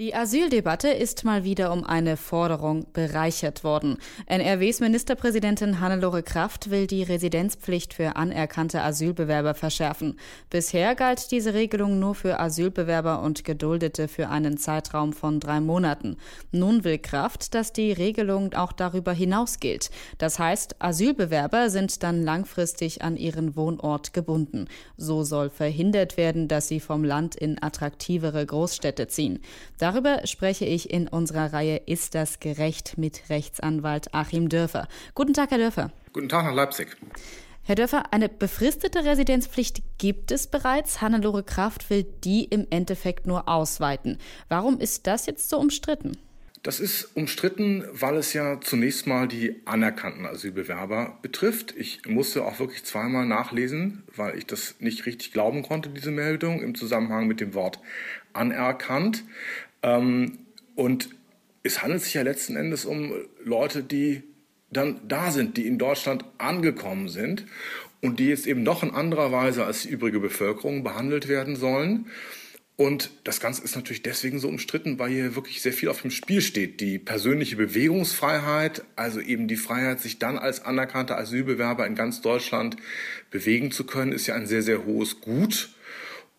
Die Asyldebatte ist mal wieder um eine Forderung bereichert worden. NRWs Ministerpräsidentin Hannelore Kraft will die Residenzpflicht für anerkannte Asylbewerber verschärfen. Bisher galt diese Regelung nur für Asylbewerber und Geduldete für einen Zeitraum von drei Monaten. Nun will Kraft, dass die Regelung auch darüber hinaus gilt. Das heißt, Asylbewerber sind dann langfristig an ihren Wohnort gebunden. So soll verhindert werden, dass sie vom Land in attraktivere Großstädte ziehen. Darüber spreche ich in unserer Reihe Ist das gerecht mit Rechtsanwalt Achim Dörfer. Guten Tag, Herr Dörfer. Guten Tag nach Leipzig. Herr Dörfer, eine befristete Residenzpflicht gibt es bereits. Hannelore Kraft will die im Endeffekt nur ausweiten. Warum ist das jetzt so umstritten? Das ist umstritten, weil es ja zunächst mal die anerkannten Asylbewerber betrifft. Ich musste auch wirklich zweimal nachlesen, weil ich das nicht richtig glauben konnte, diese Meldung im Zusammenhang mit dem Wort anerkannt. Ähm, und es handelt sich ja letzten Endes um Leute, die dann da sind, die in Deutschland angekommen sind und die jetzt eben noch in anderer Weise als die übrige Bevölkerung behandelt werden sollen. Und das Ganze ist natürlich deswegen so umstritten, weil hier wirklich sehr viel auf dem Spiel steht. Die persönliche Bewegungsfreiheit, also eben die Freiheit, sich dann als anerkannter Asylbewerber in ganz Deutschland bewegen zu können, ist ja ein sehr, sehr hohes Gut.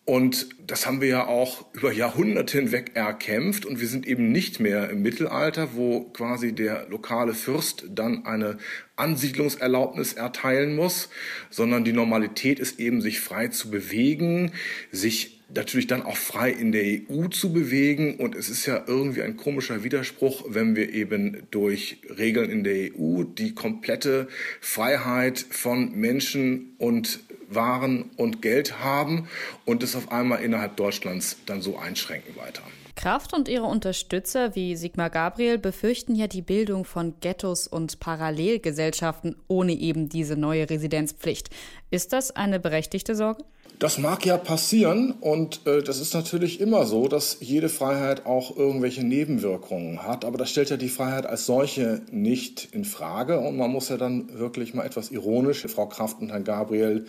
Und das haben wir ja auch über Jahrhunderte hinweg erkämpft. Und wir sind eben nicht mehr im Mittelalter, wo quasi der lokale Fürst dann eine Ansiedlungserlaubnis erteilen muss, sondern die Normalität ist eben, sich frei zu bewegen, sich natürlich dann auch frei in der EU zu bewegen. Und es ist ja irgendwie ein komischer Widerspruch, wenn wir eben durch Regeln in der EU die komplette Freiheit von Menschen und Waren und Geld haben und es auf einmal innerhalb Deutschlands dann so einschränken weiter. Kraft und ihre Unterstützer wie Sigmar Gabriel befürchten ja die Bildung von Ghettos und Parallelgesellschaften ohne eben diese neue Residenzpflicht. Ist das eine berechtigte Sorge? Das mag ja passieren und äh, das ist natürlich immer so, dass jede Freiheit auch irgendwelche Nebenwirkungen hat, aber das stellt ja die Freiheit als solche nicht in Frage und man muss ja dann wirklich mal etwas ironisch Frau Kraft und Herrn Gabriel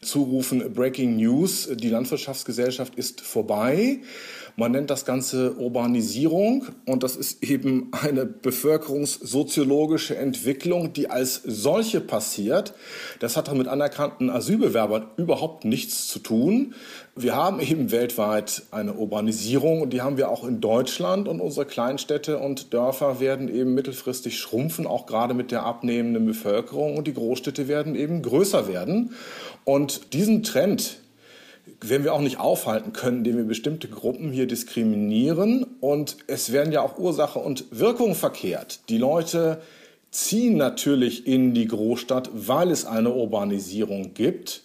zurufen, Breaking News, die Landwirtschaftsgesellschaft ist vorbei. Man nennt das Ganze Urbanisierung und das ist eben eine bevölkerungssoziologische Entwicklung, die als solche passiert. Das hat mit anerkannten Asylbewerbern überhaupt nichts zu tun. Wir haben eben weltweit eine Urbanisierung und die haben wir auch in Deutschland und unsere Kleinstädte und Dörfer werden eben mittelfristig schrumpfen, auch gerade mit der abnehmenden Bevölkerung und die Großstädte werden eben größer werden. Und diesen Trend, werden wir auch nicht aufhalten können, indem wir bestimmte Gruppen hier diskriminieren. Und es werden ja auch Ursache und Wirkung verkehrt. Die Leute ziehen natürlich in die Großstadt, weil es eine Urbanisierung gibt.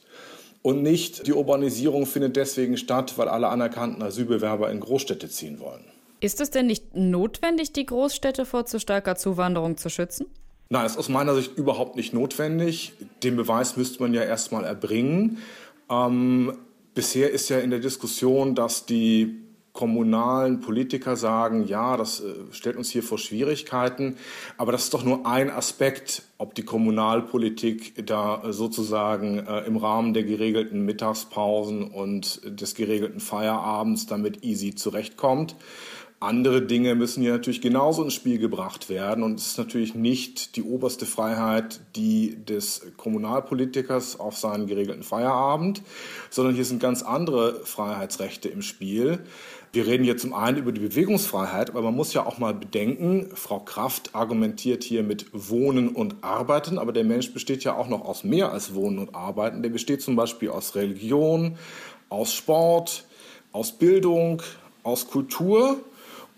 Und nicht die Urbanisierung findet deswegen statt, weil alle anerkannten Asylbewerber in Großstädte ziehen wollen. Ist es denn nicht notwendig, die Großstädte vor zu starker Zuwanderung zu schützen? Nein, ist aus meiner Sicht überhaupt nicht notwendig. Den Beweis müsste man ja erstmal erbringen. Ähm, Bisher ist ja in der Diskussion, dass die kommunalen Politiker sagen, ja, das äh, stellt uns hier vor Schwierigkeiten, aber das ist doch nur ein Aspekt, ob die Kommunalpolitik da äh, sozusagen äh, im Rahmen der geregelten Mittagspausen und des geregelten Feierabends damit easy zurechtkommt. Andere Dinge müssen ja natürlich genauso ins Spiel gebracht werden. Und es ist natürlich nicht die oberste Freiheit, die des Kommunalpolitikers auf seinen geregelten Feierabend, sondern hier sind ganz andere Freiheitsrechte im Spiel. Wir reden hier zum einen über die Bewegungsfreiheit, aber man muss ja auch mal bedenken, Frau Kraft argumentiert hier mit Wohnen und Arbeiten, aber der Mensch besteht ja auch noch aus mehr als Wohnen und Arbeiten. Der besteht zum Beispiel aus Religion, aus Sport, aus Bildung, aus Kultur.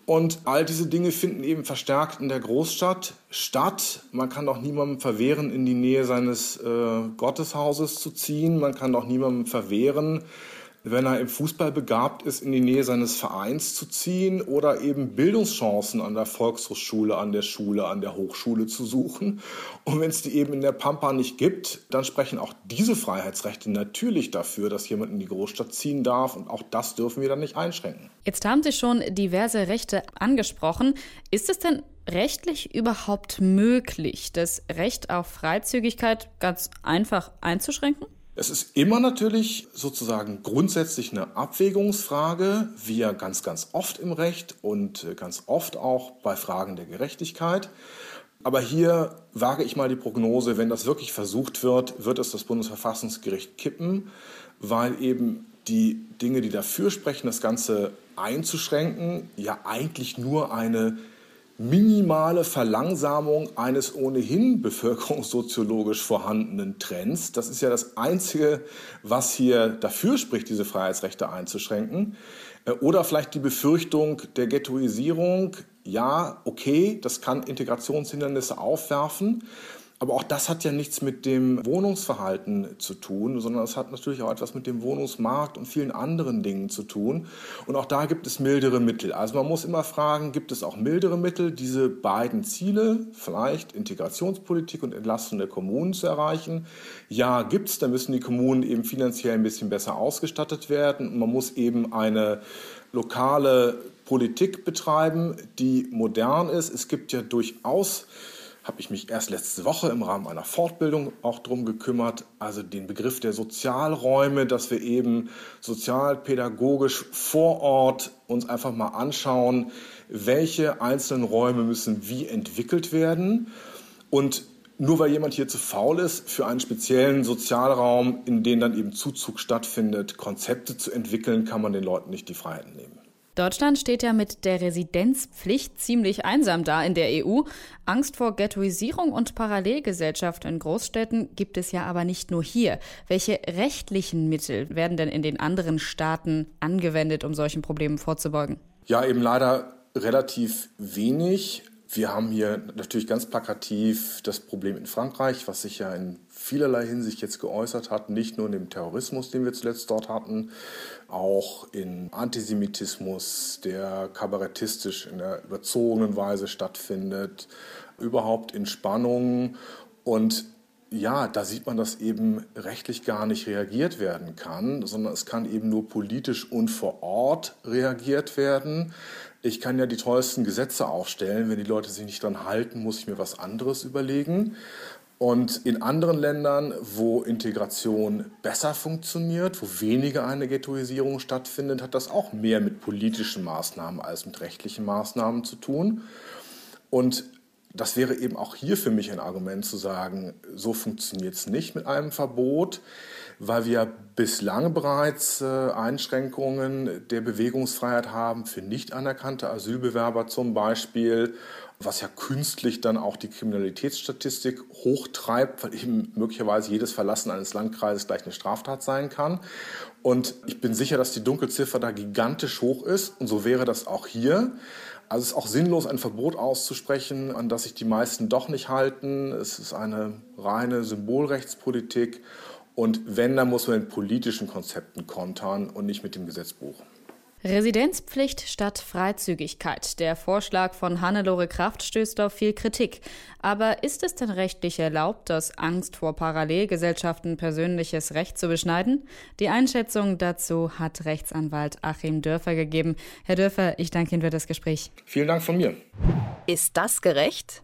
Und all diese Dinge finden eben verstärkt in der Großstadt statt. Man kann doch niemandem verwehren, in die Nähe seines äh, Gotteshauses zu ziehen. Man kann doch niemandem verwehren, wenn er im Fußball begabt ist, in die Nähe seines Vereins zu ziehen oder eben Bildungschancen an der Volkshochschule, an der Schule, an der Hochschule zu suchen. Und wenn es die eben in der Pampa nicht gibt, dann sprechen auch diese Freiheitsrechte natürlich dafür, dass jemand in die Großstadt ziehen darf. Und auch das dürfen wir dann nicht einschränken. Jetzt haben Sie schon diverse Rechte angesprochen. Ist es denn rechtlich überhaupt möglich, das Recht auf Freizügigkeit ganz einfach einzuschränken? Es ist immer natürlich sozusagen grundsätzlich eine Abwägungsfrage, wie ja ganz, ganz oft im Recht und ganz oft auch bei Fragen der Gerechtigkeit. Aber hier wage ich mal die Prognose, wenn das wirklich versucht wird, wird es das Bundesverfassungsgericht kippen, weil eben die Dinge, die dafür sprechen, das Ganze einzuschränken, ja eigentlich nur eine minimale Verlangsamung eines ohnehin bevölkerungssoziologisch vorhandenen Trends. Das ist ja das Einzige, was hier dafür spricht, diese Freiheitsrechte einzuschränken. Äh, oder vielleicht die Befürchtung der Ghettoisierung. Ja, okay, das kann Integrationshindernisse aufwerfen. Aber auch das hat ja nichts mit dem Wohnungsverhalten zu tun, sondern es hat natürlich auch etwas mit dem Wohnungsmarkt und vielen anderen Dingen zu tun. Und auch da gibt es mildere Mittel. Also man muss immer fragen, gibt es auch mildere Mittel, diese beiden Ziele, vielleicht Integrationspolitik und Entlastung der Kommunen zu erreichen? Ja, gibt es. Da müssen die Kommunen eben finanziell ein bisschen besser ausgestattet werden. Und man muss eben eine lokale Politik betreiben, die modern ist. Es gibt ja durchaus habe ich mich erst letzte Woche im Rahmen einer Fortbildung auch darum gekümmert, also den Begriff der Sozialräume, dass wir eben sozialpädagogisch vor Ort uns einfach mal anschauen, welche einzelnen Räume müssen wie entwickelt werden. Und nur weil jemand hier zu faul ist, für einen speziellen Sozialraum, in dem dann eben Zuzug stattfindet, Konzepte zu entwickeln, kann man den Leuten nicht die Freiheit nehmen. Deutschland steht ja mit der Residenzpflicht ziemlich einsam da in der EU. Angst vor Ghettoisierung und Parallelgesellschaft in Großstädten gibt es ja aber nicht nur hier. Welche rechtlichen Mittel werden denn in den anderen Staaten angewendet, um solchen Problemen vorzubeugen? Ja, eben leider relativ wenig. Wir haben hier natürlich ganz plakativ das Problem in Frankreich, was sich ja in vielerlei Hinsicht jetzt geäußert hat, nicht nur in dem Terrorismus, den wir zuletzt dort hatten, auch in Antisemitismus, der kabarettistisch in der überzogenen Weise stattfindet, überhaupt in Spannungen und ja, da sieht man, dass eben rechtlich gar nicht reagiert werden kann, sondern es kann eben nur politisch und vor Ort reagiert werden. Ich kann ja die tollsten Gesetze aufstellen. Wenn die Leute sich nicht dran halten, muss ich mir was anderes überlegen. Und in anderen Ländern, wo Integration besser funktioniert, wo weniger eine Ghettoisierung stattfindet, hat das auch mehr mit politischen Maßnahmen als mit rechtlichen Maßnahmen zu tun. Und das wäre eben auch hier für mich ein Argument zu sagen, so funktioniert es nicht mit einem Verbot, weil wir bislang bereits äh, Einschränkungen der Bewegungsfreiheit haben für nicht anerkannte Asylbewerber zum Beispiel, was ja künstlich dann auch die Kriminalitätsstatistik hochtreibt, weil eben möglicherweise jedes Verlassen eines Landkreises gleich eine Straftat sein kann. Und ich bin sicher, dass die Dunkelziffer da gigantisch hoch ist und so wäre das auch hier. Also es ist auch sinnlos, ein Verbot auszusprechen, an das sich die meisten doch nicht halten. Es ist eine reine Symbolrechtspolitik. Und wenn, dann muss man mit politischen Konzepten kontern und nicht mit dem Gesetzbuch. Residenzpflicht statt Freizügigkeit. Der Vorschlag von Hannelore Kraft stößt auf viel Kritik. Aber ist es denn rechtlich erlaubt, aus Angst vor Parallelgesellschaften persönliches Recht zu beschneiden? Die Einschätzung dazu hat Rechtsanwalt Achim Dörfer gegeben. Herr Dörfer, ich danke Ihnen für das Gespräch. Vielen Dank von mir. Ist das gerecht?